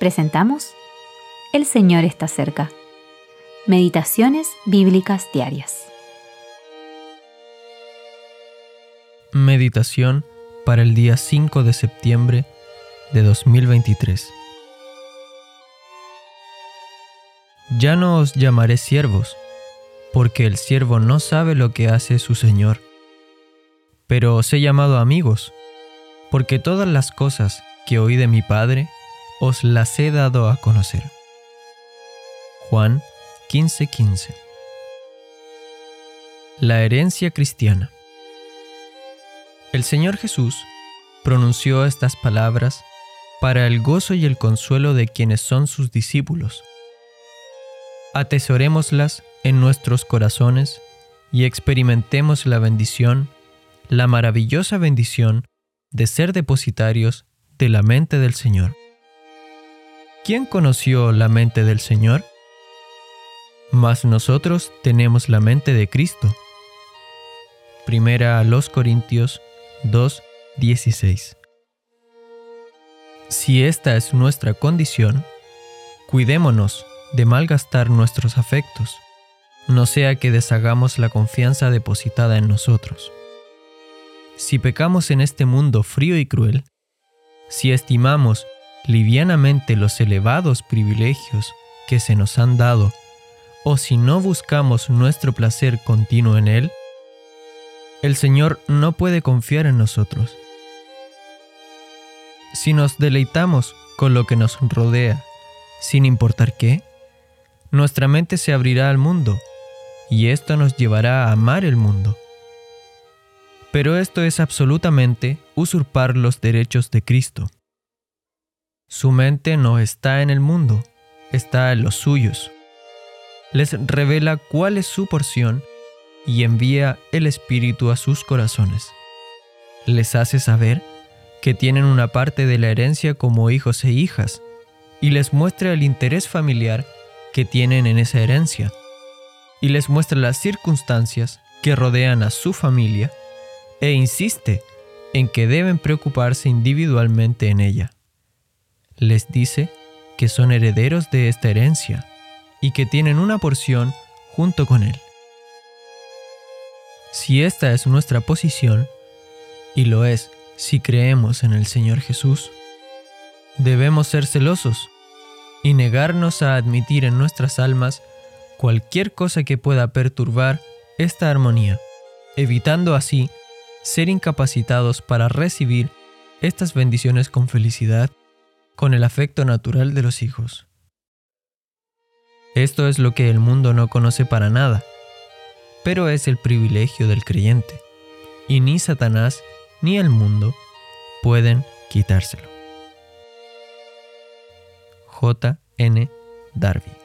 presentamos El Señor está cerca. Meditaciones Bíblicas Diarias. Meditación para el día 5 de septiembre de 2023. Ya no os llamaré siervos, porque el siervo no sabe lo que hace su Señor. Pero os he llamado amigos, porque todas las cosas que oí de mi Padre os las he dado a conocer. Juan 15:15 La herencia cristiana. El Señor Jesús pronunció estas palabras para el gozo y el consuelo de quienes son sus discípulos. Atesorémoslas en nuestros corazones y experimentemos la bendición, la maravillosa bendición de ser depositarios de la mente del Señor. ¿Quién conoció la mente del Señor? Mas nosotros tenemos la mente de Cristo. Primera a los Corintios 2:16. Si esta es nuestra condición, cuidémonos de malgastar nuestros afectos, no sea que deshagamos la confianza depositada en nosotros. Si pecamos en este mundo frío y cruel, si estimamos livianamente los elevados privilegios que se nos han dado, o si no buscamos nuestro placer continuo en Él, el Señor no puede confiar en nosotros. Si nos deleitamos con lo que nos rodea, sin importar qué, nuestra mente se abrirá al mundo, y esto nos llevará a amar el mundo. Pero esto es absolutamente usurpar los derechos de Cristo. Su mente no está en el mundo, está en los suyos. Les revela cuál es su porción y envía el Espíritu a sus corazones. Les hace saber que tienen una parte de la herencia como hijos e hijas y les muestra el interés familiar que tienen en esa herencia y les muestra las circunstancias que rodean a su familia e insiste en que deben preocuparse individualmente en ella. Les dice que son herederos de esta herencia y que tienen una porción junto con él. Si esta es nuestra posición, y lo es si creemos en el Señor Jesús, debemos ser celosos y negarnos a admitir en nuestras almas cualquier cosa que pueda perturbar esta armonía, evitando así ser incapacitados para recibir estas bendiciones con felicidad, con el afecto natural de los hijos. Esto es lo que el mundo no conoce para nada, pero es el privilegio del creyente, y ni Satanás ni el mundo pueden quitárselo. J. N. Darby